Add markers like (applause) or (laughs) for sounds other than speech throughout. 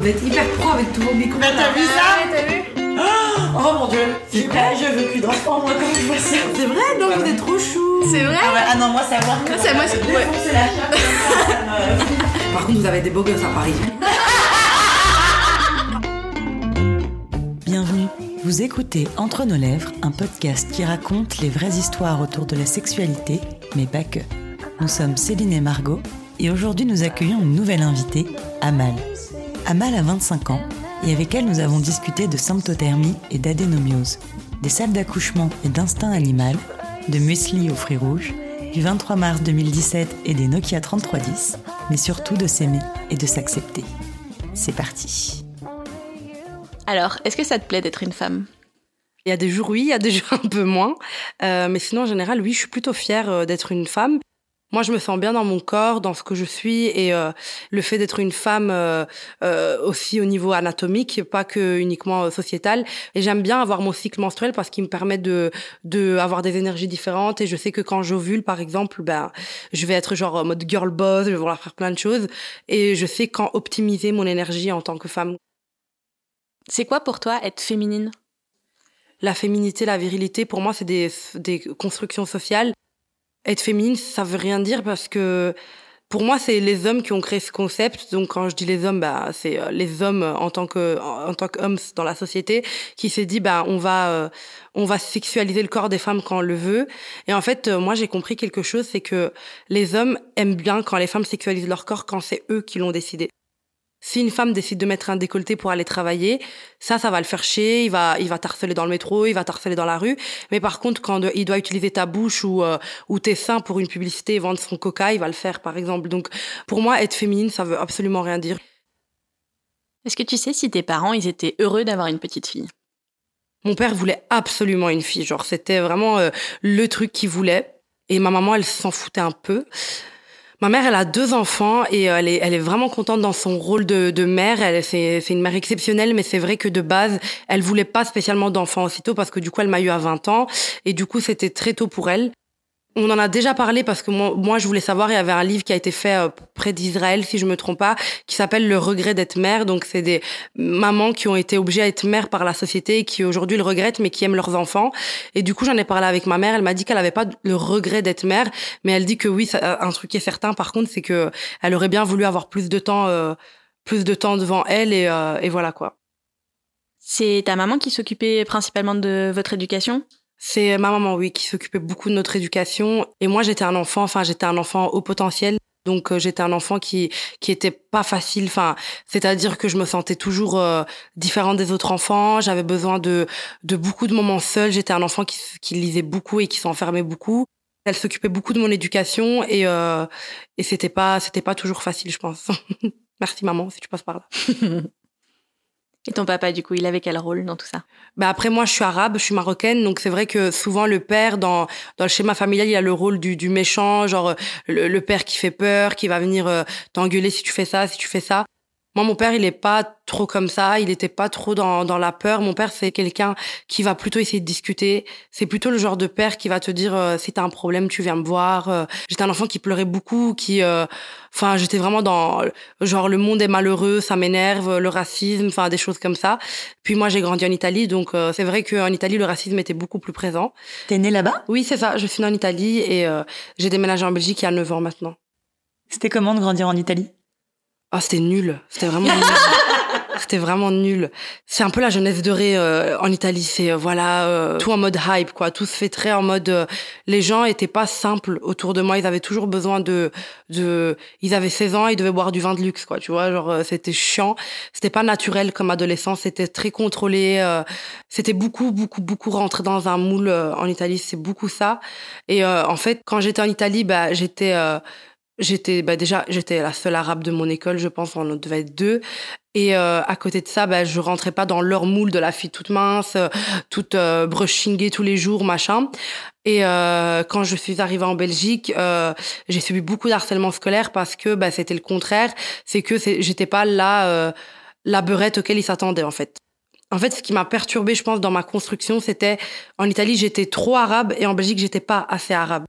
Vous êtes hyper pro avec tous vos micros. Bah, t'as vu ça Ouais, t'as vu Oh mon dieu vrai Je veux plus d'enfants, moi, quand je vois ça. C'est vrai, non, vous êtes trop chou. C'est vrai Ah, ouais, ah non, moi, savoir que. Ah, c'est- moi, c'est- ouais. la me- Par contre, vous avez des beaux gosses à Paris. Bienvenue. Vous écoutez Entre nos lèvres, un podcast qui raconte les vraies histoires autour de la sexualité, mais pas que. Nous sommes Céline et Margot, et aujourd'hui nous accueillons une nouvelle invitée, Amal. Amal a 25 ans, et avec elle nous avons discuté de symptothermie et d'adénomiose, des salles d'accouchement et d'instinct animal, de muesli aux fruits rouges, du 23 mars 2017 et des Nokia 3310, mais surtout de s'aimer et de s'accepter. C'est parti. Alors, est-ce que ça te plaît d'être une femme? Il y a des jours oui, il y a des jours un peu moins. Euh, mais sinon, en général, oui, je suis plutôt fière euh, d'être une femme. Moi, je me sens bien dans mon corps, dans ce que je suis, et euh, le fait d'être une femme euh, euh, aussi au niveau anatomique, pas que uniquement euh, sociétal. Et j'aime bien avoir mon cycle menstruel parce qu'il me permet de de avoir des énergies différentes. Et je sais que quand j'ovule, par exemple, ben je vais être genre en mode girl boss, je vais vouloir faire plein de choses. Et je sais quand optimiser mon énergie en tant que femme. C'est quoi pour toi être féminine? La féminité, la virilité, pour moi, c'est des, des constructions sociales. Être féminine, ça veut rien dire parce que pour moi, c'est les hommes qui ont créé ce concept. Donc, quand je dis les hommes, bah, c'est euh, les hommes en tant que en, tant qu'hommes dans la société qui s'est dit, bah, on va euh, on va sexualiser le corps des femmes quand on le veut. Et en fait, euh, moi, j'ai compris quelque chose, c'est que les hommes aiment bien quand les femmes sexualisent leur corps quand c'est eux qui l'ont décidé. Si une femme décide de mettre un décolleté pour aller travailler, ça, ça va le faire chier. Il va, il va t'harceler dans le métro, il va t'harceler dans la rue. Mais par contre, quand euh, il doit utiliser ta bouche ou euh, ou tes seins pour une publicité et vendre son coca, il va le faire, par exemple. Donc, pour moi, être féminine, ça veut absolument rien dire. Est-ce que tu sais si tes parents, ils étaient heureux d'avoir une petite fille? Mon père voulait absolument une fille. Genre, c'était vraiment euh, le truc qu'il voulait. Et ma maman, elle s'en foutait un peu. Ma mère, elle a deux enfants et euh, elle est, elle est vraiment contente dans son rôle de, de mère. Elle, c'est, c'est une mère exceptionnelle, mais c'est vrai que de base, elle voulait pas spécialement d'enfants aussitôt parce que du coup, elle m'a eu à 20 ans et du coup, c'était très tôt pour elle. On en a déjà parlé parce que moi, je voulais savoir, il y avait un livre qui a été fait euh, près d'Israël, si je me trompe pas, qui s'appelle Le regret d'être mère. Donc, c'est des mamans qui ont été obligées à être mères par la société et qui aujourd'hui le regrettent, mais qui aiment leurs enfants. Et du coup, j'en ai parlé avec ma mère. Elle m'a dit qu'elle avait pas le regret d'être mère, mais elle dit que oui, un truc qui est certain, par contre, c'est que elle aurait bien voulu avoir plus de temps, euh, plus de temps devant elle et, euh, et voilà quoi. C'est ta maman qui s'occupait principalement de votre éducation? C'est ma maman, oui, qui s'occupait beaucoup de notre éducation. Et moi, j'étais un enfant, enfin, j'étais un enfant au potentiel. Donc, euh, j'étais un enfant qui qui était pas facile. Enfin, c'est-à-dire que je me sentais toujours euh, différente des autres enfants. J'avais besoin de de beaucoup de moments seuls. J'étais un enfant qui qui lisait beaucoup et qui s'enfermait beaucoup. Elle s'occupait beaucoup de mon éducation et euh, et c'était pas c'était pas toujours facile, je pense. (laughs) Merci maman, si tu passes par là. (laughs) Et ton papa, du coup, il avait quel rôle dans tout ça? Bah après moi je suis arabe, je suis marocaine, donc c'est vrai que souvent le père dans dans le schéma familial il a le rôle du du méchant, genre le, le père qui fait peur, qui va venir euh, t'engueuler si tu fais ça, si tu fais ça. Moi mon père il est pas trop comme ça, il était pas trop dans dans la peur. Mon père c'est quelqu'un qui va plutôt essayer de discuter. C'est plutôt le genre de père qui va te dire euh, si t'as un problème tu viens me voir. Euh, j'étais un enfant qui pleurait beaucoup, qui euh, enfin j'étais vraiment dans genre le monde est malheureux, ça m'énerve, le racisme, enfin des choses comme ça. Puis moi j'ai grandi en Italie donc euh, c'est vrai qu'en Italie le racisme était beaucoup plus présent. T'es née là-bas? Oui, c'est ça. Je suis née en Italie et euh, j'ai déménagé en Belgique il y a 9 ans maintenant. C'était comment de grandir en Italie? Ah, c'était nul. C'était vraiment nul. (laughs) C'était vraiment nul. C'est un peu la jeunesse dorée euh, en Italie. C'est euh, voilà euh, tout en mode hype quoi. Tout se fait très en mode. euh, les gens étaient pas simples autour de moi. Ils avaient toujours besoin de de. Ils avaient 16 ans, ils devaient boire du vin de luxe quoi. Tu vois, genre euh, c'était chiant. C'était pas naturel comme adolescent. C'était très contrôlé. euh, c'était beaucoup beaucoup beaucoup rentré dans un moule euh, en Italie. C'est beaucoup ça. Et euh, en fait, quand j'étais en Italie, bah j'étais euh, J'étais bah déjà j'étais la seule arabe de mon école, je pense on devait être deux. Et euh, à côté de ça, bah, je rentrais pas dans leur moule de la fille toute mince, euh, toute euh, brushingée tous les jours, machin. Et euh, quand je suis arrivée en Belgique, euh, j'ai subi beaucoup d'harcèlement scolaire parce que bah, c'était le contraire. C'est que j'étais pas là euh, la beurette auquel ils s'attendaient en fait. En fait, ce qui m'a perturbée, je pense, dans ma construction, c'était en Italie, j'étais trop arabe et en Belgique, j'étais pas assez arabe.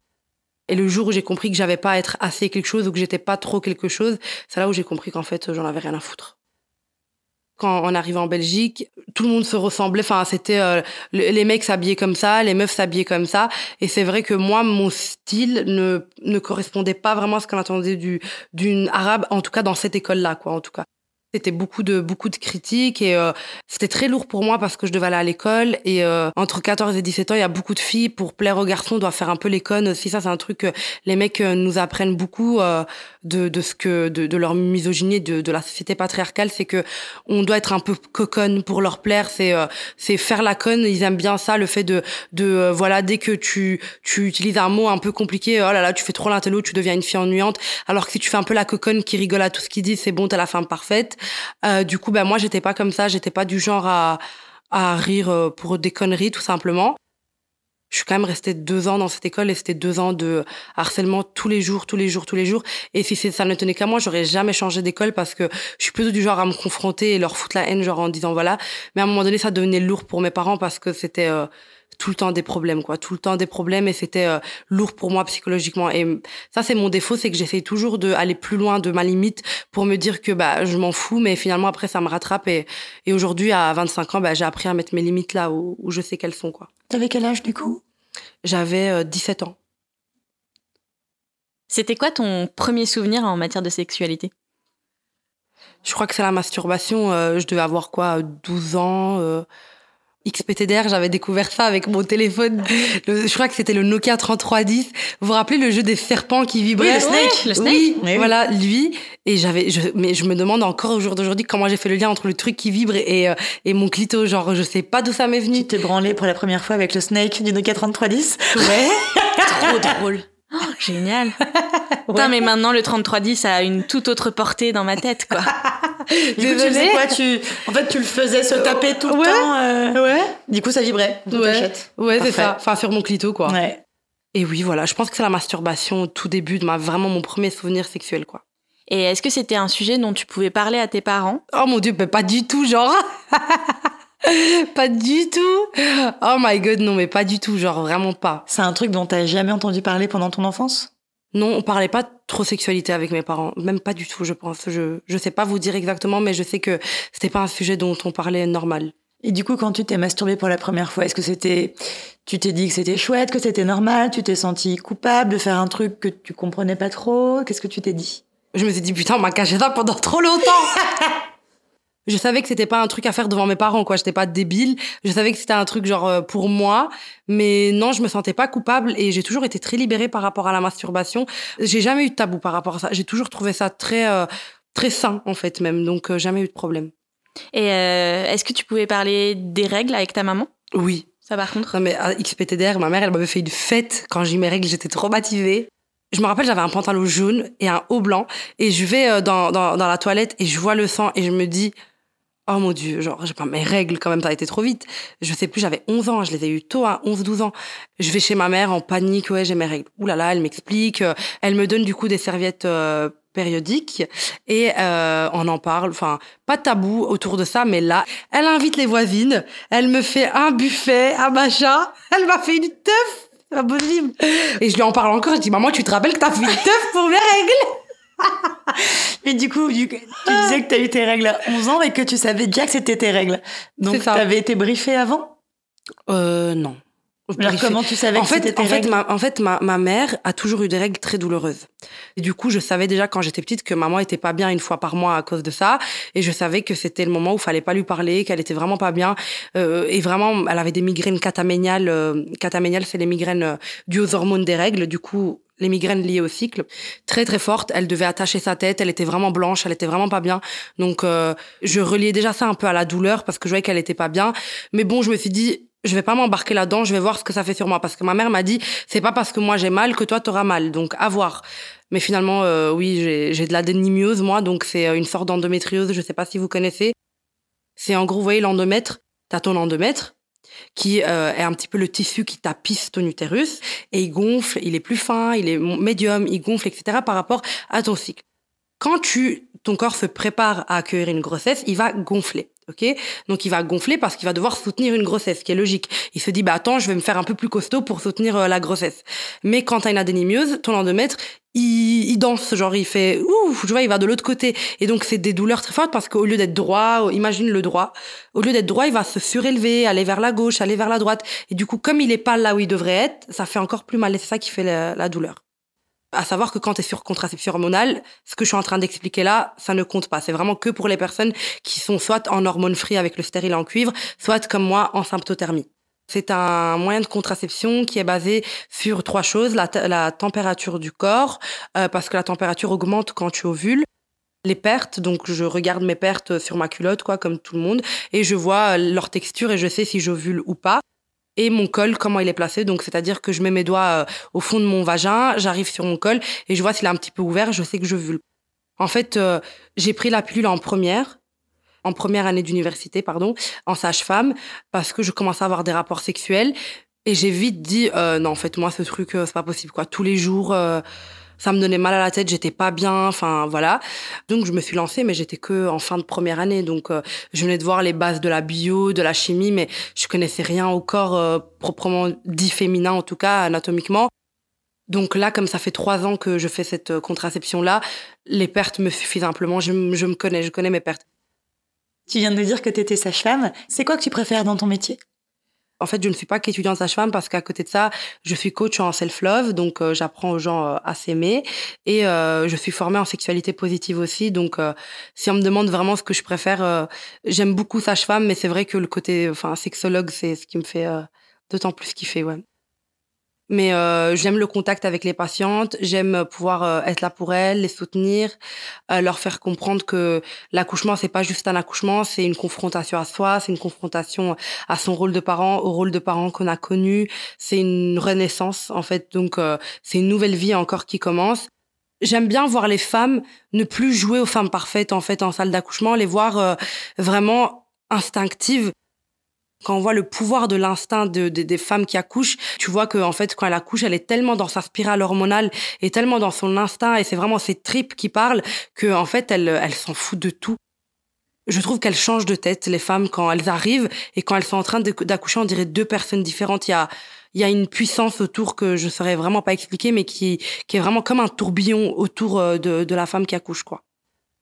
Et le jour où j'ai compris que j'avais pas à être assez quelque chose ou que j'étais pas trop quelque chose, c'est là où j'ai compris qu'en fait, j'en avais rien à foutre. quand on arrivait en Belgique, tout le monde se ressemblait. Enfin, c'était euh, le- les mecs s'habillaient comme ça, les meufs s'habillaient comme ça. Et c'est vrai que moi, mon style ne ne correspondait pas vraiment à ce qu'on attendait du d'une arabe, en tout cas dans cette école-là, quoi. En tout cas. C'était beaucoup de beaucoup de critiques et euh, c'était très lourd pour moi parce que je devais aller à l'école et euh, entre 14 et 17 ans, il y a beaucoup de filles pour plaire aux garçons, on doit faire un peu les connes aussi. Ça, c'est un truc que les mecs euh, nous apprennent beaucoup euh, de, de ce que de, de leur misogynie, de, de la société patriarcale, c'est que on doit être un peu coconne pour leur plaire. C'est euh, c'est faire la conne. Ils aiment bien ça, le fait de de euh, voilà dès que tu tu utilises un mot un peu compliqué, oh là là, tu fais trop l'intello, tu deviens une fille ennuyante. Alors que si tu fais un peu la coconne qui rigole à tout ce qu'ils disent, c'est bon, t'as la femme parfaite. Euh, du coup, ben moi, j'étais pas comme ça. J'étais pas du genre à à rire euh, pour des conneries, tout simplement. Je suis quand même restée deux ans dans cette école et c'était deux ans de harcèlement tous les jours, tous les jours, tous les jours. Et si ça ne tenait qu'à moi, j'aurais jamais changé d'école parce que je suis plutôt du genre à me confronter et leur foutre la haine, genre en disant voilà. Mais à un moment donné, ça devenait lourd pour mes parents parce que c'était euh, tout le temps des problèmes, quoi. Tout le temps des problèmes et c'était euh, lourd pour moi psychologiquement. Et ça, c'est mon défaut, c'est que j'essaye toujours d'aller plus loin de ma limite pour me dire que bah je m'en fous, mais finalement après ça me rattrape et, et aujourd'hui à 25 ans, bah, j'ai appris à mettre mes limites là où, où je sais qu'elles sont, quoi. T'avais quel âge du coup? J'avais euh, 17 ans. C'était quoi ton premier souvenir en matière de sexualité? Je crois que c'est la masturbation. euh, je devais avoir quoi, 12 ans. XPTDR, j'avais découvert ça avec mon téléphone. Le- je crois que c'était le Nokia 3310. Vous vous rappelez le jeu des serpents qui vibraient Oui, le Snake, le Snake. Oui, Oui, oui. voilà, lui. Et j'avais, je, mais je me demande encore au jour d'aujourd'hui comment j'ai fait le lien entre le truc qui vibre et, euh, et mon clito. Genre, je sais pas d'où ça m'est venu. Tu t'es branlé pour la première fois avec le Snake du Nokia 3310 Ouais. (laughs) Trop drôle. Oh, génial. (laughs) Putain, mais maintenant le 3310 a une toute autre portée dans ma tête, quoi. (laughs) Du coup, tu faisais quoi? Tu... En fait, tu le faisais se taper tout le temps. euh, Ouais. Du coup, ça vibrait. Ouais. Ouais, c'est ça. Enfin, sur mon clito, quoi. Ouais. Et oui, voilà. Je pense que c'est la masturbation au tout début de ma, vraiment mon premier souvenir sexuel, quoi. Et est-ce que c'était un sujet dont tu pouvais parler à tes parents? Oh mon dieu, mais pas du tout, genre. (laughs) pas du tout. Oh my god, non, mais pas du tout, genre vraiment pas. C'est un truc dont t'as jamais entendu parler pendant ton enfance? Non, on parlait pas trop sexualité avec mes parents, même pas du tout, je pense. Je je sais pas vous dire exactement, mais je sais que c'était pas un sujet dont on parlait normal. Et du coup, quand tu t'es masturbé pour la première fois, est-ce que c'était, tu t'es dit que c'était chouette, que c'était normal, tu t'es senti coupable de faire un truc que tu comprenais pas trop? Qu'est-ce que tu t'es dit? Je me suis dit putain, on m'a caché ça pendant trop longtemps. (laughs) Je savais que c'était pas un truc à faire devant mes parents, quoi. J'étais pas débile. Je savais que c'était un truc genre euh, pour moi, mais non, je me sentais pas coupable et j'ai toujours été très libérée par rapport à la masturbation. J'ai jamais eu de tabou par rapport à ça. J'ai toujours trouvé ça très euh, très sain en fait même, donc euh, jamais eu de problème. Et euh, est-ce que tu pouvais parler des règles avec ta maman? Oui. Ça par contre? Non mais à XPTDR, ma mère, elle m'avait fait une fête quand j'ai eu mes règles, j'étais traumatisée. Je me rappelle, j'avais un pantalon jaune et un haut blanc et je vais euh, dans, dans, dans la toilette et je vois le sang et je me dis Oh mon dieu, genre j'ai pas mes règles quand même, ça a été trop vite. Je sais plus, j'avais 11 ans, je les ai eu tôt à 11 12 ans. Je vais chez ma mère en panique, ouais, j'ai mes règles. Ouh là là, elle m'explique, euh, elle me donne du coup des serviettes euh, périodiques et euh, on en parle, enfin pas tabou autour de ça, mais là, elle invite les voisines, elle me fait un buffet, un machin, elle m'a fait une teuf, c'est pas possible. Et je lui en parle encore, je dis maman, tu te rappelles que t'as fait une teuf pour mes règles? Mais du coup, tu disais que t'as eu tes règles à 11 ans et que tu savais déjà que c'était tes règles. Donc, t'avais été briefée avant? Euh non. Alors, Briefée. comment tu savais en que c'était fait, tes en fait, règles? ma, en fait ma, ma mère a toujours eu des règles très douloureuses. Et du coup, je savais déjà quand j'étais petite que maman était pas bien une fois par mois à cause de ça. Et je savais que c'était le moment où fallait pas lui parler, qu'elle était vraiment pas bien. Euh, et vraiment, elle avait des migraines cataméniales. Euh, cataméniales, c'est les migraines euh, dues aux hormones des règles. Du coup, les migraines liées au cycle. Très, très fortes. Elle devait attacher sa tête. Elle était vraiment blanche. Elle était vraiment pas bien. Donc, euh, je reliais déjà ça un peu à la douleur parce que je voyais qu'elle était pas bien. Mais bon, je me suis dit, je vais pas m'embarquer là-dedans, je vais voir ce que ça fait sur moi. Parce que ma mère m'a dit, c'est pas parce que moi j'ai mal que toi t'auras mal. Donc, à voir. Mais finalement, euh, oui, j'ai de la dénimiose, moi. Donc, c'est euh, une sorte d'endométriose. Je sais pas si vous connaissez. C'est en gros, vous voyez, l'endomètre. T'as ton endomètre qui euh, est un petit peu le tissu qui tapisse ton utérus et il gonfle, il est plus fin, il est médium, il gonfle, etc. par rapport à ton cycle. Quand tu, ton corps se prépare à accueillir une grossesse, il va gonfler. Ok, donc il va gonfler parce qu'il va devoir soutenir une grossesse, ce qui est logique. Il se dit bah attends, je vais me faire un peu plus costaud pour soutenir euh, la grossesse. Mais quand t'as une adénymieuse, ton endomètre, il, il danse, genre il fait ouf, tu vois, il va de l'autre côté. Et donc c'est des douleurs très fortes parce qu'au lieu d'être droit, imagine le droit, au lieu d'être droit, il va se surélever, aller vers la gauche, aller vers la droite. Et du coup, comme il est pas là où il devrait être, ça fait encore plus mal. Et c'est ça qui fait la, la douleur. À savoir que quand tu es sur contraception hormonale, ce que je suis en train d'expliquer là, ça ne compte pas. C'est vraiment que pour les personnes qui sont soit en hormones free avec le stérile en cuivre, soit comme moi en symptothermie. C'est un moyen de contraception qui est basé sur trois choses la, température du corps, euh, parce que la température augmente quand tu ovules. Les pertes, donc je regarde mes pertes sur ma culotte, quoi, comme tout le monde, et je vois leur texture et je sais si j'ovule ou pas et mon col, comment il est placé. Donc, c'est-à-dire que je mets mes doigts euh, au fond de mon vagin, j'arrive sur mon col et je vois s'il est un petit peu ouvert, je sais que je vulve. En fait, euh, j'ai pris la pilule en première, en première année d'université, pardon, en sage-femme, parce que je commençais à avoir des rapports sexuels et j'ai vite dit euh, non, en fait, moi, ce truc, c'est pas possible, quoi. Tous les jours ça me donnait mal à la tête, j'étais pas bien, enfin voilà. Donc je me suis lancée, mais j'étais que en fin de première année, donc euh, je venais de voir les bases de la bio, de la chimie, mais je connaissais rien au corps euh, proprement dit féminin, en tout cas anatomiquement. Donc là, comme ça fait trois ans que je fais cette euh, contraception-là, les pertes me suffisent simplement. Je, me connais, je connais mes pertes. Tu viens de dire que tu étais sage-femme. C'est quoi que tu préfères dans ton métier? En fait, je ne suis pas qu'étudiante sage-femme parce qu'à côté de ça, je suis coach en self-love, donc euh, j'apprends aux gens euh, à s'aimer et euh, je suis formée en sexualité positive aussi. Donc, si on me demande vraiment ce que je préfère, j'aime beaucoup sage-femme, mais c'est vrai que le côté, enfin, sexologue, c'est ce qui me fait d'autant plus kiffer, ouais. Mais euh, j'aime le contact avec les patientes, j'aime pouvoir euh, être là pour elles, les soutenir, euh, leur faire comprendre que l'accouchement c'est pas juste un accouchement, c'est une confrontation à soi, c'est une confrontation à son rôle de parent, au rôle de parent qu'on a connu, c'est une renaissance en fait. Donc euh, c'est une nouvelle vie encore qui commence. J'aime bien voir les femmes ne plus jouer aux femmes parfaites en fait en salle d'accouchement, les voir euh, vraiment instinctives quand on voit le pouvoir de l'instinct de, des femmes qui accouchent, tu vois que en fait quand elle accouche, elle est tellement dans sa spirale hormonale et tellement dans son instinct et c'est vraiment ses tripes qui parlent que en fait elle elle s'en fout de tout. Je trouve qu'elles changent de tête les femmes quand elles arrivent et quand elles sont en train d'accoucher, on dirait deux personnes différentes. Il y a il y a une puissance autour que je saurais vraiment pas expliquer, mais qui qui est vraiment comme un tourbillon autour euh, de de la femme qui accouche quoi.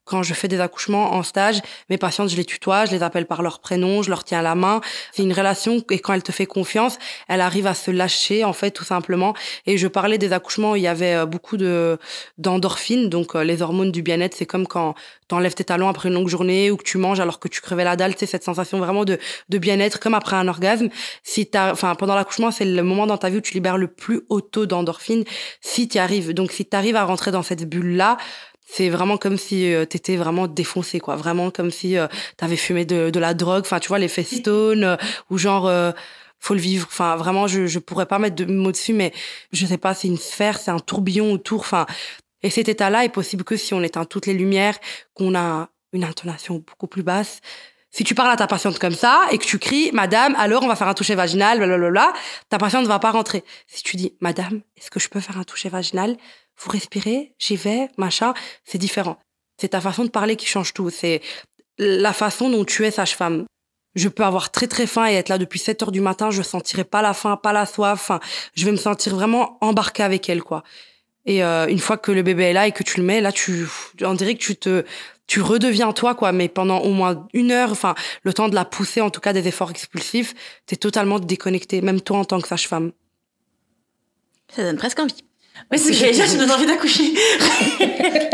Quand je fais des accouchements en stage, mes patientes, je les tutoie, je les appelle par leur prénom, je leur tiens la main. C'est une relation et quand elle te fait confiance, elle arrive à se lâcher en fait tout simplement. Et je parlais des accouchements, il y avait euh, beaucoup de d'endorphines, donc euh, les hormones du bien-être. C'est comme quand t'enlèves tes talons après une longue journée ou que tu manges alors que tu crevais la dalle. C'est cette sensation vraiment de de bien-être comme après un orgasme. Si t'as, enfin pendant l'accouchement, c'est le moment dans ta vie où tu libères le plus haut taux d'endorphines. Si tu arrives, donc si tu arrives à rentrer dans cette bulle là c'est vraiment comme si euh, t'étais vraiment défoncé quoi. Vraiment comme si euh, t'avais fumé de, de la drogue. Enfin tu vois les festones euh, ou genre euh, faut le vivre. Enfin vraiment je je pourrais pas mettre de mots dessus mais je sais pas c'est une sphère c'est un tourbillon autour. Enfin et cet état là est possible que si on éteint toutes les lumières qu'on a une intonation beaucoup plus basse. Si tu parles à ta patiente comme ça et que tu cries, Madame, alors on va faire un toucher vaginal, blablabla, ta patiente ne va pas rentrer. Si tu dis, Madame, est-ce que je peux faire un toucher vaginal? Vous respirez, j'y vais, machin, c'est différent. C'est ta façon de parler qui change tout. C'est la façon dont tu es sage-femme. Je peux avoir très très faim et être là depuis 7 heures du matin, je sentirai pas la faim, pas la soif. Je vais me sentir vraiment embarquée avec elle, quoi. Et euh, une fois que le bébé est là et que tu le mets, là, tu, on dirait que tu te, tu redeviens toi, quoi. Mais pendant au moins une heure, enfin, le temps de la pousser, en tout cas, des efforts expulsifs, t'es totalement déconnecté, même toi en tant que sage-femme. Ça donne presque envie. Oui, c'est ce que dire, tu donnes envie d'accoucher. (laughs)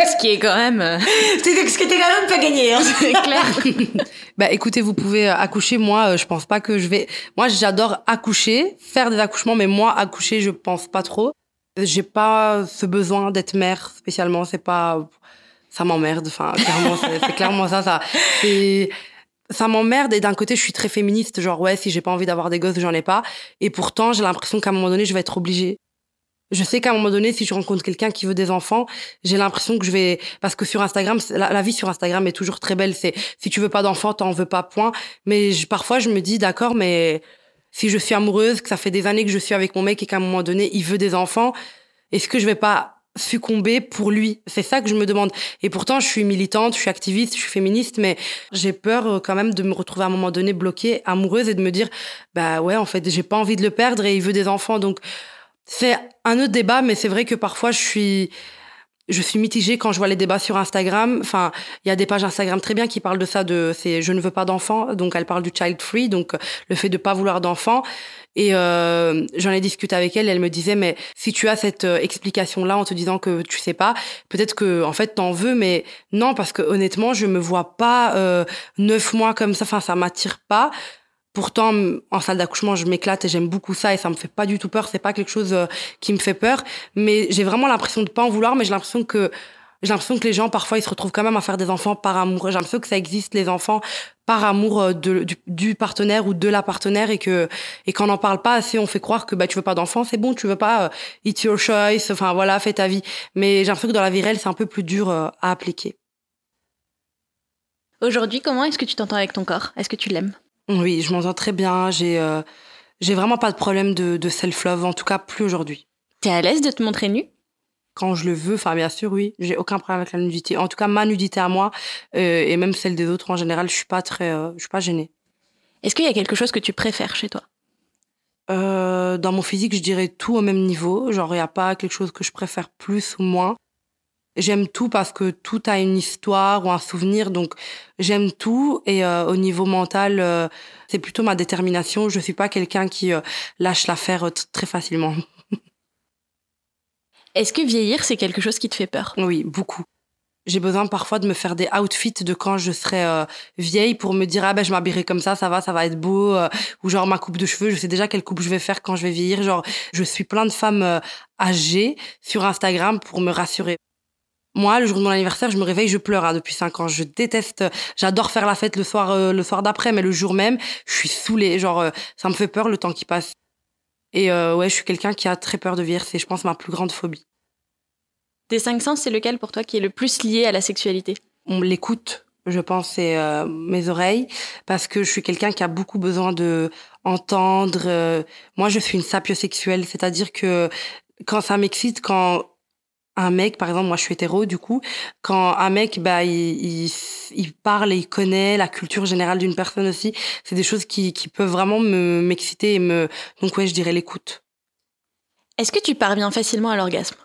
Ce qui est quand même. euh, C'est ce que t'es quand même pas gagné. Hein. (laughs) C'est clair. (laughs) Bah écoutez, vous pouvez euh, accoucher. Moi, euh, je pense pas que je vais. Moi, j'adore accoucher, faire des accouchements, mais moi, accoucher, je pense pas trop. J'ai pas ce besoin d'être mère spécialement. C'est pas. Ça m'emmerde. Enfin, clairement, c'est clairement ça. Ça. Ça m'emmerde et d'un côté je suis très féministe genre ouais si j'ai pas envie d'avoir des gosses j'en ai pas et pourtant j'ai l'impression qu'à un moment donné je vais être obligée je sais qu'à un moment donné, si je rencontre quelqu'un qui veut des enfants, j'ai l'impression que je vais parce que sur Instagram, la vie sur Instagram est toujours très belle. C'est si tu veux pas d'enfants, t'en veux pas. Point. Mais je- parfois, je me dis d'accord, mais si je suis amoureuse, que ça fait des années que je suis avec mon mec et qu'à un moment donné, il veut des enfants, est-ce que je vais pas succomber pour lui? C'est ça que je me demande. Et pourtant, je suis militante, je suis activiste, je suis féministe, mais j'ai peur euh, quand même de me retrouver à un moment donné bloquée, amoureuse et de me dire, bah ouais, en fait, j'ai pas envie de le perdre et il veut des enfants. Donc, c'est un autre débat, mais c'est vrai que parfois, je suis je suis mitigée quand je vois les débats sur Instagram. Enfin, il y a des pages Instagram très bien qui parlent de ça, de c'est je ne veux pas d'enfants. Donc elle parle du child free, donc le fait de pas vouloir d'enfants. Et euh, j'en ai discuté avec elle. elle me disait mais si tu as cette euh, explication là en te disant que tu sais pas, peut-être que en fait t'en veux, mais non parce que honnêtement je me vois pas euh, neuf mois comme ça. Enfin ça m'attire pas. Pourtant, en salle d'accouchement, je m'éclate et j'aime beaucoup ça et ça me fait pas du tout peur. C'est pas quelque chose euh, qui me fait peur, mais j'ai vraiment l'impression de pas en vouloir. Mais j'ai l'impression que j'ai l'impression que les gens parfois ils se retrouvent quand même à faire des enfants par amour. J'ai l'impression que ça existe les enfants par amour euh, du, partenaire ou de la partenaire et que et qu'on n'en parle pas assez, on fait croire que bah tu veux pas d'enfants, c'est bon, tu veux pas, euh, it's your choice. Enfin voilà, fais ta vie. Mais j'ai l'impression que dans la vie réelle c'est un peu plus dur à appliquer. Aujourd'hui, comment est-ce que tu t'entends avec ton corps? Est-ce que tu l'aimes? Oui, je m'entends très bien. J'ai euh, j'ai vraiment pas de problème de, de self-love, en tout cas plus aujourd'hui. T'es à l'aise de te montrer nue? Quand je le veux, enfin bien sûr, oui. J'ai aucun problème avec la nudité. En tout cas, ma nudité à moi euh, et même celle des autres en général, je suis pas très, euh, je suis pas gênée. Est-ce qu'il y a quelque chose que tu préfères chez toi? Dans mon physique, je dirais tout au même niveau. Genre, il y a pas quelque chose que je préfère plus ou moins. J'aime tout parce que tout a une histoire ou un souvenir, donc j'aime tout. Et euh, au niveau mental, euh, c'est plutôt ma détermination. Je suis pas quelqu'un qui euh, lâche l'affaire très facilement. (laughs) Est-ce que vieillir, c'est quelque chose qui te fait peur? Oui, beaucoup. J'ai besoin parfois de me faire des outfits de quand je serai vieille pour me dire ah ben je m'habillerai comme ça, ça va, ça va être beau ou genre ma coupe de cheveux, je sais déjà quelle coupe je vais faire quand je vais vieillir. Genre je suis plein de femmes âgées sur Instagram pour me rassurer. Moi, le jour de mon anniversaire, je me réveille, je pleure hein, depuis cinq ans. Je déteste, j'adore faire la fête le soir, euh, le soir d'après, mais le jour même, je suis saoulée. Genre, euh, ça me fait peur le temps qui passe. Et euh, ouais, je suis quelqu'un qui a très peur de vieillir. C'est, je pense, ma plus grande phobie. Des cinq sens, c'est lequel pour toi qui est le plus lié à la sexualité? On l'écoute. Je pense c'est mes oreilles parce que je suis quelqu'un qui a beaucoup besoin de entendre. moi, je suis une sapiosexuelle, c'est-à-dire que quand ça m'excite, quand un mec, par exemple, moi je suis hétéro, du coup, quand un mec, bah, il, il, parle et il connaît la culture générale d'une personne aussi, c'est des choses qui, qui peuvent vraiment me m'exciter et me. Donc ouais, je dirais l'écoute. Est-ce que tu parviens facilement à l'orgasme?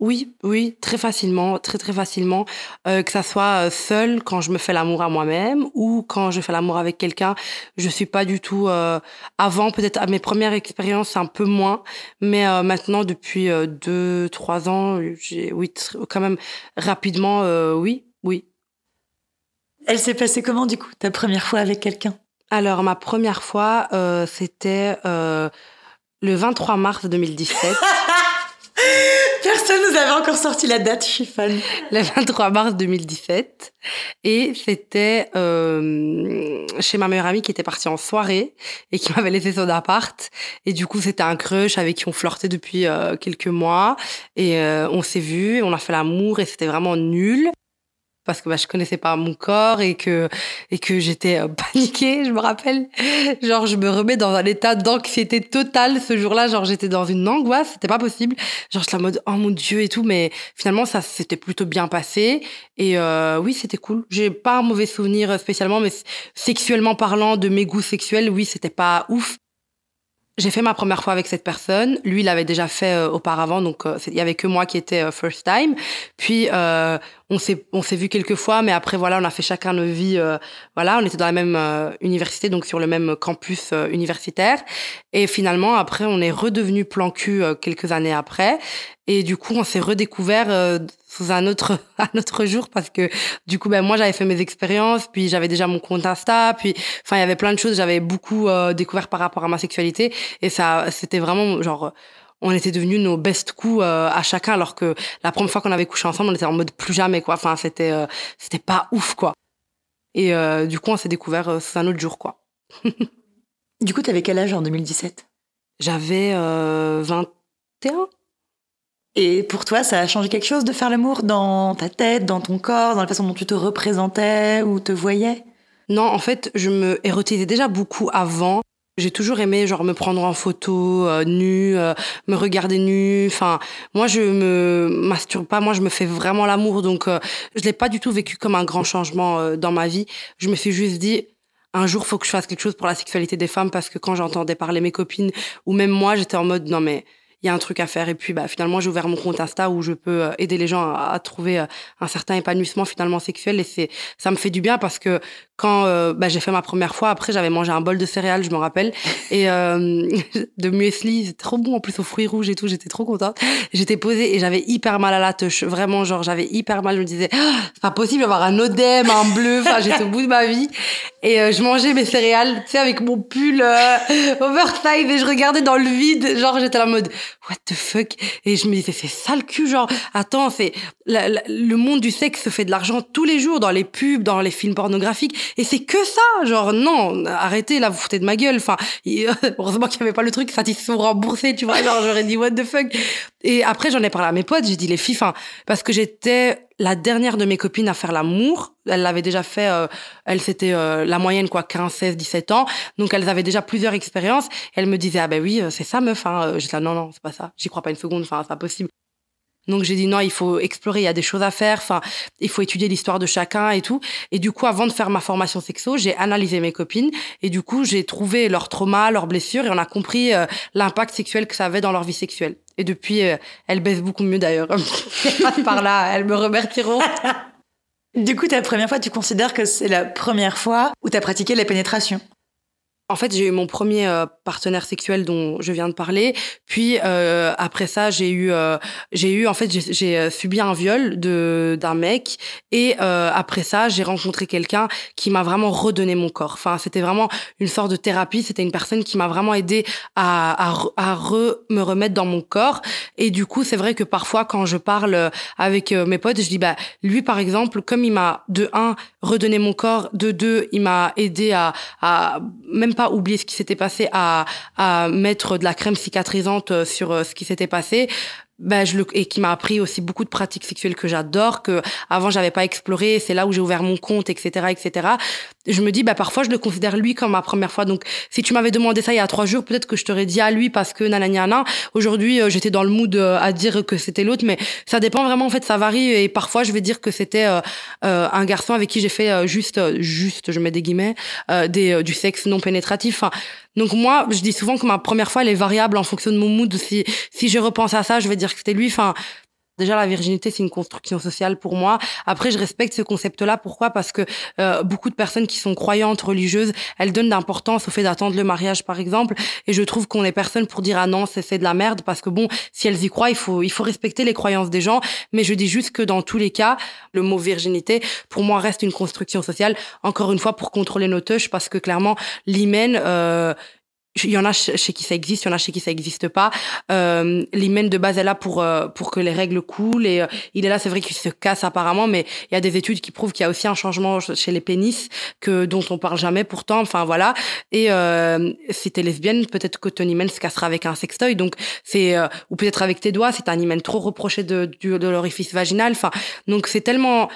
Oui, oui, très facilement, très très facilement, euh, que ça soit euh, seul quand je me fais l'amour à moi-même ou quand je fais l'amour avec quelqu'un. Je suis pas du tout euh, avant peut-être à mes premières expériences un peu moins, mais euh, maintenant depuis deux trois ans, j'ai oui quand même rapidement oui oui. Elle s'est passée comment du coup ta première fois avec quelqu'un? Alors ma première fois c'était le 23 mars 2017. (laughs) Personne nous avait encore sorti la date, je suis fan. Le 23 mars 2017. Et c'était euh, chez ma meilleure amie qui était partie en soirée et qui m'avait laissé son appart. Et du coup, c'était un crush avec qui on flirtait depuis euh, quelques mois. Et euh, on s'est vu, on a fait l'amour et c'était vraiment nul parce que bah, je connaissais pas mon corps et que et que j'étais euh, (laughs) paniquée, je me rappelle. Genre je me remets dans un état d'anxiété totale ce jour-là, genre j'étais dans une angoisse, c'était pas possible. Genre j'étais en mode oh mon dieu et tout mais finalement ça s'était plutôt bien passé et euh, oui, c'était cool. J'ai pas un mauvais souvenir spécialement mais sexuellement parlant de mes goûts sexuels, oui, c'était pas ouf. J'ai fait ma première fois avec cette personne. Lui, il l'avait déjà fait euh, auparavant, donc il y avait que moi qui était first time. Puis on s'est on s'est vu quelques fois mais après voilà on a fait chacun nos vies euh, voilà on était dans la même euh, université donc sur le même campus euh, universitaire. Et finalement après on est redevenu plan cul quelques années après. Et du coup on s'est redécouvert sous un autre (laughs) un autre jour parce que du coup ben moi j'avais fait mes expériences puis j'avais déjà mon compte Insta puis enfin il y avait plein de choses j'avais beaucoup découvert par rapport à ma sexualité. Et ça c'était vraiment genre on était devenus nos best coups euh, à chacun alors que la première fois qu'on avait couché ensemble on était en mode plus jamais quoi. Enfin c'était euh, c'était pas ouf quoi. Et euh, du coup on s'est découvert sous un autre jour quoi. (laughs) Du coup t'avais quel âge en 2017 j'avais 21 et pour toi, ça a changé quelque chose de faire l'amour dans ta tête, dans ton corps, dans la façon dont tu te représentais ou te voyais? Non, en fait, je me érotisais déjà beaucoup avant. J'ai toujours aimé genre me prendre en photo euh, nue, euh, me regarder nue. Enfin, moi je me masturbe pas, moi je me fais vraiment l'amour donc euh, je l'ai pas du tout vécu comme un grand changement euh, dans ma vie. Je me suis juste dit un jour faut que je fasse quelque chose pour la sexualité des femmes parce que quand j'entendais parler mes copines ou même moi, j'étais en mode non mais il y a un truc à faire. Et puis bah finalement j'ai ouvert mon compte Insta où je peux euh, aider les gens à, à trouver euh, un certain épanouissement finalement sexuel. Et c'est ça me fait du bien parce que quand euh, bah, j'ai fait ma première fois après j'avais mangé un bol de céréales je me rappelle. (laughs) Et euh, (laughs) de muesli c'était trop bon en plus aux fruits rouges et tout j'étais trop contente. J'étais posée et j'avais hyper mal à la touche vraiment genre j'avais hyper mal. Je me disais Ah, c'est pas possible d'avoir un odème un bleu. Enfin j'étais au bout de ma vie. Et euh, je mangeais mes céréales tu sais avec mon pull euh, (laughs) oversize et je regardais dans le vide. Genre j'étais en mode what the fuck? Et je me disais c'est ça le cul genre. Attends c'est le monde du sexe se fait de l'argent tous les jours dans les pubs dans les films pornographiques. Et c'est que ça genre non arrêtez là vous foutez de ma gueule. Enfin (laughs) heureusement qu'il y avait pas le truc satisfaction remboursé tu vois genre j'aurais dit what the fuck? Et après j'en ai parlé à mes potes j'ai dit les filles enfin parce que j'étais la dernière de mes copines à faire l'amour. Elle l'avait déjà fait euh, elle c'était euh, la moyenne quoi 15 16 17 ans. Donc elles avaient déjà plusieurs expériences. Et elles me disaient ah ben oui euh, c'est ça meuf hein. Euh, j'étais non non c'est pas ça. J'y crois pas une seconde enfin c'est pas possible donc j'ai dit non, il faut explorer, il y a des choses à faire, enfin, il faut étudier l'histoire de chacun et tout. Et du coup, avant de faire ma formation sexo, j'ai analysé mes copines et du coup, j'ai trouvé leurs traumas, leurs blessures et on a compris euh, l'impact sexuel que ça avait dans leur vie sexuelle. Et depuis, euh, elles baissent beaucoup mieux d'ailleurs. (laughs) Par là, elles me remercieront. Du coup, ta première fois, tu considères que c'est la première fois où tu as pratiqué la pénétration? En fait, j'ai eu mon premier euh, partenaire sexuel dont je viens de parler. Puis euh, après ça, j'ai eu, euh, j'ai eu en fait, j'ai- euh, subi un viol de d'un mec. Et euh, après ça, j'ai rencontré quelqu'un qui m'a vraiment redonné mon corps. Enfin, c'était vraiment une sorte de thérapie. C'était une personne qui m'a vraiment aidé à à, à re- me remettre dans mon corps. Et du coup, c'est vrai que parfois, quand je parle euh, avec mes potes, je dis bah lui par exemple, comme il m'a de un redonné mon corps, de deux, il m'a aidé à à même pas oublier ce qui s'était passé, à, à mettre de la crème cicatrisante euh, sur euh, ce qui s'était passé. Ben, je le, et qui m'a appris aussi beaucoup de pratiques sexuelles que j'adore, que avant j'avais pas exploré. C'est là où j'ai ouvert mon compte, etc., etc. Je me dis, bah parfois je le considère lui comme ma première fois. Donc, si tu m'avais demandé ça il y a trois jours, peut-être que je t'aurais dit à lui parce que nanana. Aujourd'hui, euh, j'étais dans le mood euh, à dire que c'était l'autre, mais ça dépend vraiment. En fait, ça varie. Et parfois, je vais dire que c'était euh, euh, un garçon avec qui j'ai fait juste, juste, je mets des guillemets, des, du sexe non pénétratif. Enfin, donc moi, je dis souvent que ma première fois, elle est variable en fonction de mon mood. Si, si je repense à ça, je vais dire que c'était lui. Enfin, déjà la virginité, c'est une construction sociale pour moi. Après, je respecte ce concept-là. Pourquoi? Parce que euh, beaucoup de personnes qui sont croyantes, religieuses, elles donnent d'importance au fait d'attendre le mariage, par exemple. Et je trouve qu'on est personne pour dire ah non, c'est de la merde. Parce que bon, si elles y croient, il faut il faut respecter les croyances des gens. Mais je dis juste que dans tous les cas, le mot virginité, pour moi, reste une construction sociale. Encore une fois, pour contrôler nos touches, parce que clairement, l'hymen. Euh, il y en a chez qui ça existe, il y en a chez qui ça existe pas. Euh, l'hymen de base est là pour euh, pour que les règles coulent et euh, il est là, c'est vrai qu'il se casse apparemment, mais il y a des études qui prouvent qu'il y a aussi un changement chez les pénis que dont on parle jamais pourtant. Enfin voilà. Et euh, si t'es lesbienne, peut-être que ton hymen se cassera avec un sextoy, donc c'est euh, ou peut-être avec tes doigts, c'est un hymen trop reproché de du- de l'orifice vaginal. Enfin donc c'est tellement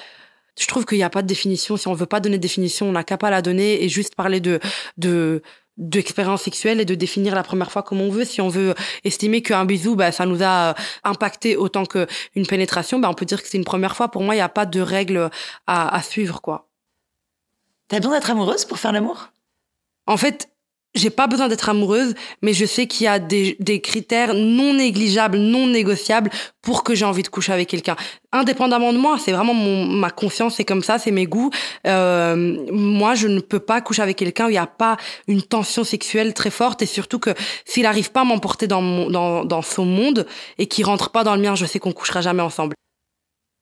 je trouve qu'il n'y a pas de définition. Si on veut pas donner de définition, on n'a qu'à pas la donner et juste parler de de d'expérience sexuelle et de définir la première fois comme on veut. Si on veut estimer qu'un bisou, bah, ça nous a euh, impacté autant qu'une pénétration, bah, on peut dire que c'est une première fois. Pour moi, il n'y a pas de règles à, à suivre, quoi. T'as besoin d'être amoureuse pour faire l'amour? En fait, j'ai pas besoin d'être amoureuse, mais je sais qu'il y a des, critères non négligeables, non négociables pour que j'ai envie de coucher avec quelqu'un. Indépendamment de moi, c'est vraiment mon, ma conscience, c'est comme ça, c'est mes goûts. Euh, moi, je ne peux pas coucher avec quelqu'un où il n'y a pas une tension sexuelle très forte et surtout que s'il n'arrive pas à m'emporter dans, mon, dans, dans son monde et qu'il rentre pas dans le mien, je sais qu'on couchera jamais ensemble.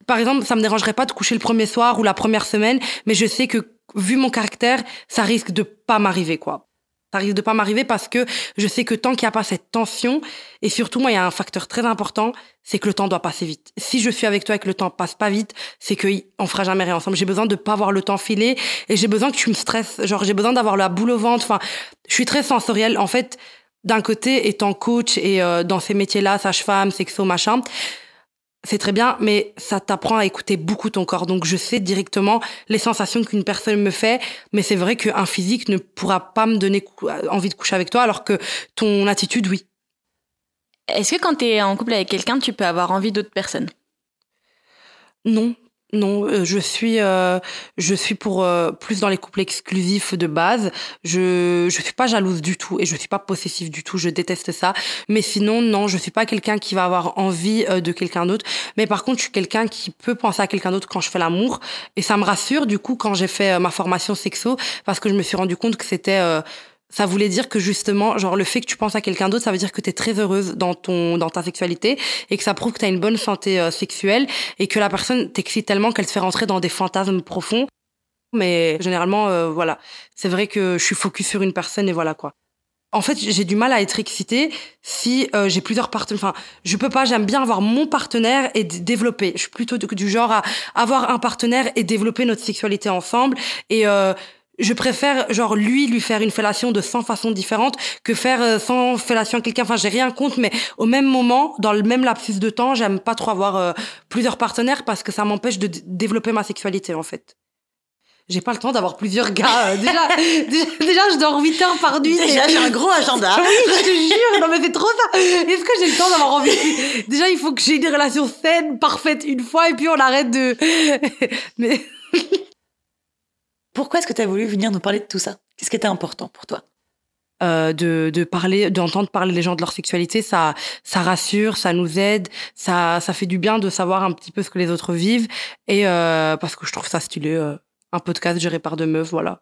Par exemple, ça me dérangerait pas de coucher le premier soir ou la première semaine, mais je sais que vu mon caractère, ça risque de pas m'arriver, quoi. Ça risque de pas m'arriver parce que je sais que tant qu'il n'y a pas cette tension, et surtout, moi, il y a un facteur très important, c'est que le temps doit passer vite. Si je suis avec toi et que le temps passe pas vite, c'est qu'on fera jamais rien ensemble. J'ai besoin de pas voir le temps filer et j'ai besoin que tu me stresses. Genre, j'ai besoin d'avoir la boule au ventre. Enfin, je suis très sensorielle. En fait, d'un côté, étant coach et euh, dans ces métiers-là, sage-femme, sexo, machin, c'est très bien, mais ça t'apprend à écouter beaucoup ton corps. Donc je sais directement les sensations qu'une personne me fait, mais c'est vrai qu'un physique ne pourra pas me donner envie de coucher avec toi, alors que ton attitude, oui. Est-ce que quand tu es en couple avec quelqu'un, tu peux avoir envie d'autres personnes? Non, non, euh, je suis euh, je suis pour euh, plus dans les couples exclusifs de base. Je je suis pas jalouse du tout et je suis pas possessive du tout. Je déteste ça. Mais sinon non, je suis pas quelqu'un qui va avoir envie de quelqu'un d'autre. Mais par contre, je suis quelqu'un qui peut penser à quelqu'un d'autre quand je fais l'amour et ça me rassure du coup quand j'ai fait ma formation sexo parce que je me suis rendu compte que c'était ça voulait dire que justement, genre le fait que tu penses à quelqu'un d'autre, ça veut dire que tu es très heureuse dans ton dans ta sexualité et que ça prouve que tu as une bonne santé euh, sexuelle et que la personne t'excite tellement qu'elle te fait rentrer dans des fantasmes profonds. Mais généralement euh, voilà, c'est vrai que je suis focus sur une personne et voilà quoi. En fait, j'ai du mal à être excitée si euh, j'ai plusieurs partenaires. Enfin, je peux pas. J'aime bien avoir mon partenaire et développer. Je suis plutôt du genre à avoir un partenaire et développer notre sexualité ensemble. Et je préfère genre lui lui faire une fellation de 100 façons différentes que faire 100 euh, fellations à quelqu'un. Enfin, j'ai rien contre, mais au même moment, dans le même lapsus de temps, j'aime pas trop avoir euh, plusieurs partenaires parce que ça m'empêche de développer ma sexualité en fait. J'ai pas le temps d'avoir plusieurs gars. Euh, (laughs) déjà, déjà, je dors 8 heures par nuit. Déjà, j'ai un gros agenda. (laughs) oui, je te jure. Non, mais c'est trop ça. Est-ce que j'ai le temps d'avoir envie Déjà, il faut que j'ai une relation saine, parfaite une fois, et puis on arrête de. (laughs) mais. Pourquoi est-ce que tu as voulu venir nous parler de tout ça? Qu'est-ce qui était important pour toi? Euh, de, de parler, d'entendre parler les gens de leur sexualité, ça, ça rassure, ça nous aide, ça, ça fait du bien de savoir un petit peu ce que les autres vivent, et euh, parce que je trouve ça stylé, euh, un podcast géré par deux meufs, voilà.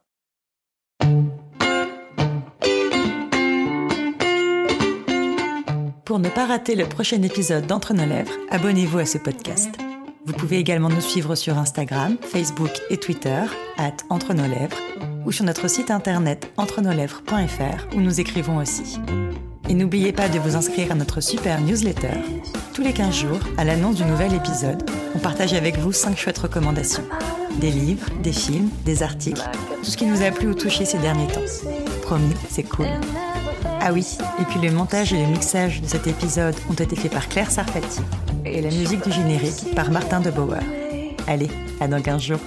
Pour ne pas rater le prochain épisode d'Entre nos lèvres, abonnez-vous à ce podcast. Vous pouvez également nous suivre sur Instagram, Facebook et Twitter, at Entre nos lèvres, ou sur notre site internet entrenoslèvres.fr où nous écrivons aussi. Et n'oubliez pas de vous inscrire à notre super newsletter. Tous les 15 jours, à l'annonce du nouvel épisode, on partage avec vous 5 chouettes recommandations. Des livres, des films, des articles, tout ce qui nous a plu ou touché ces derniers temps. Promis, c'est cool. Ah oui, et puis le montage et le mixage de cet épisode ont été faits par Claire Sarfati et la musique du générique par Martin de Bauer. Allez, à dans 15 jours.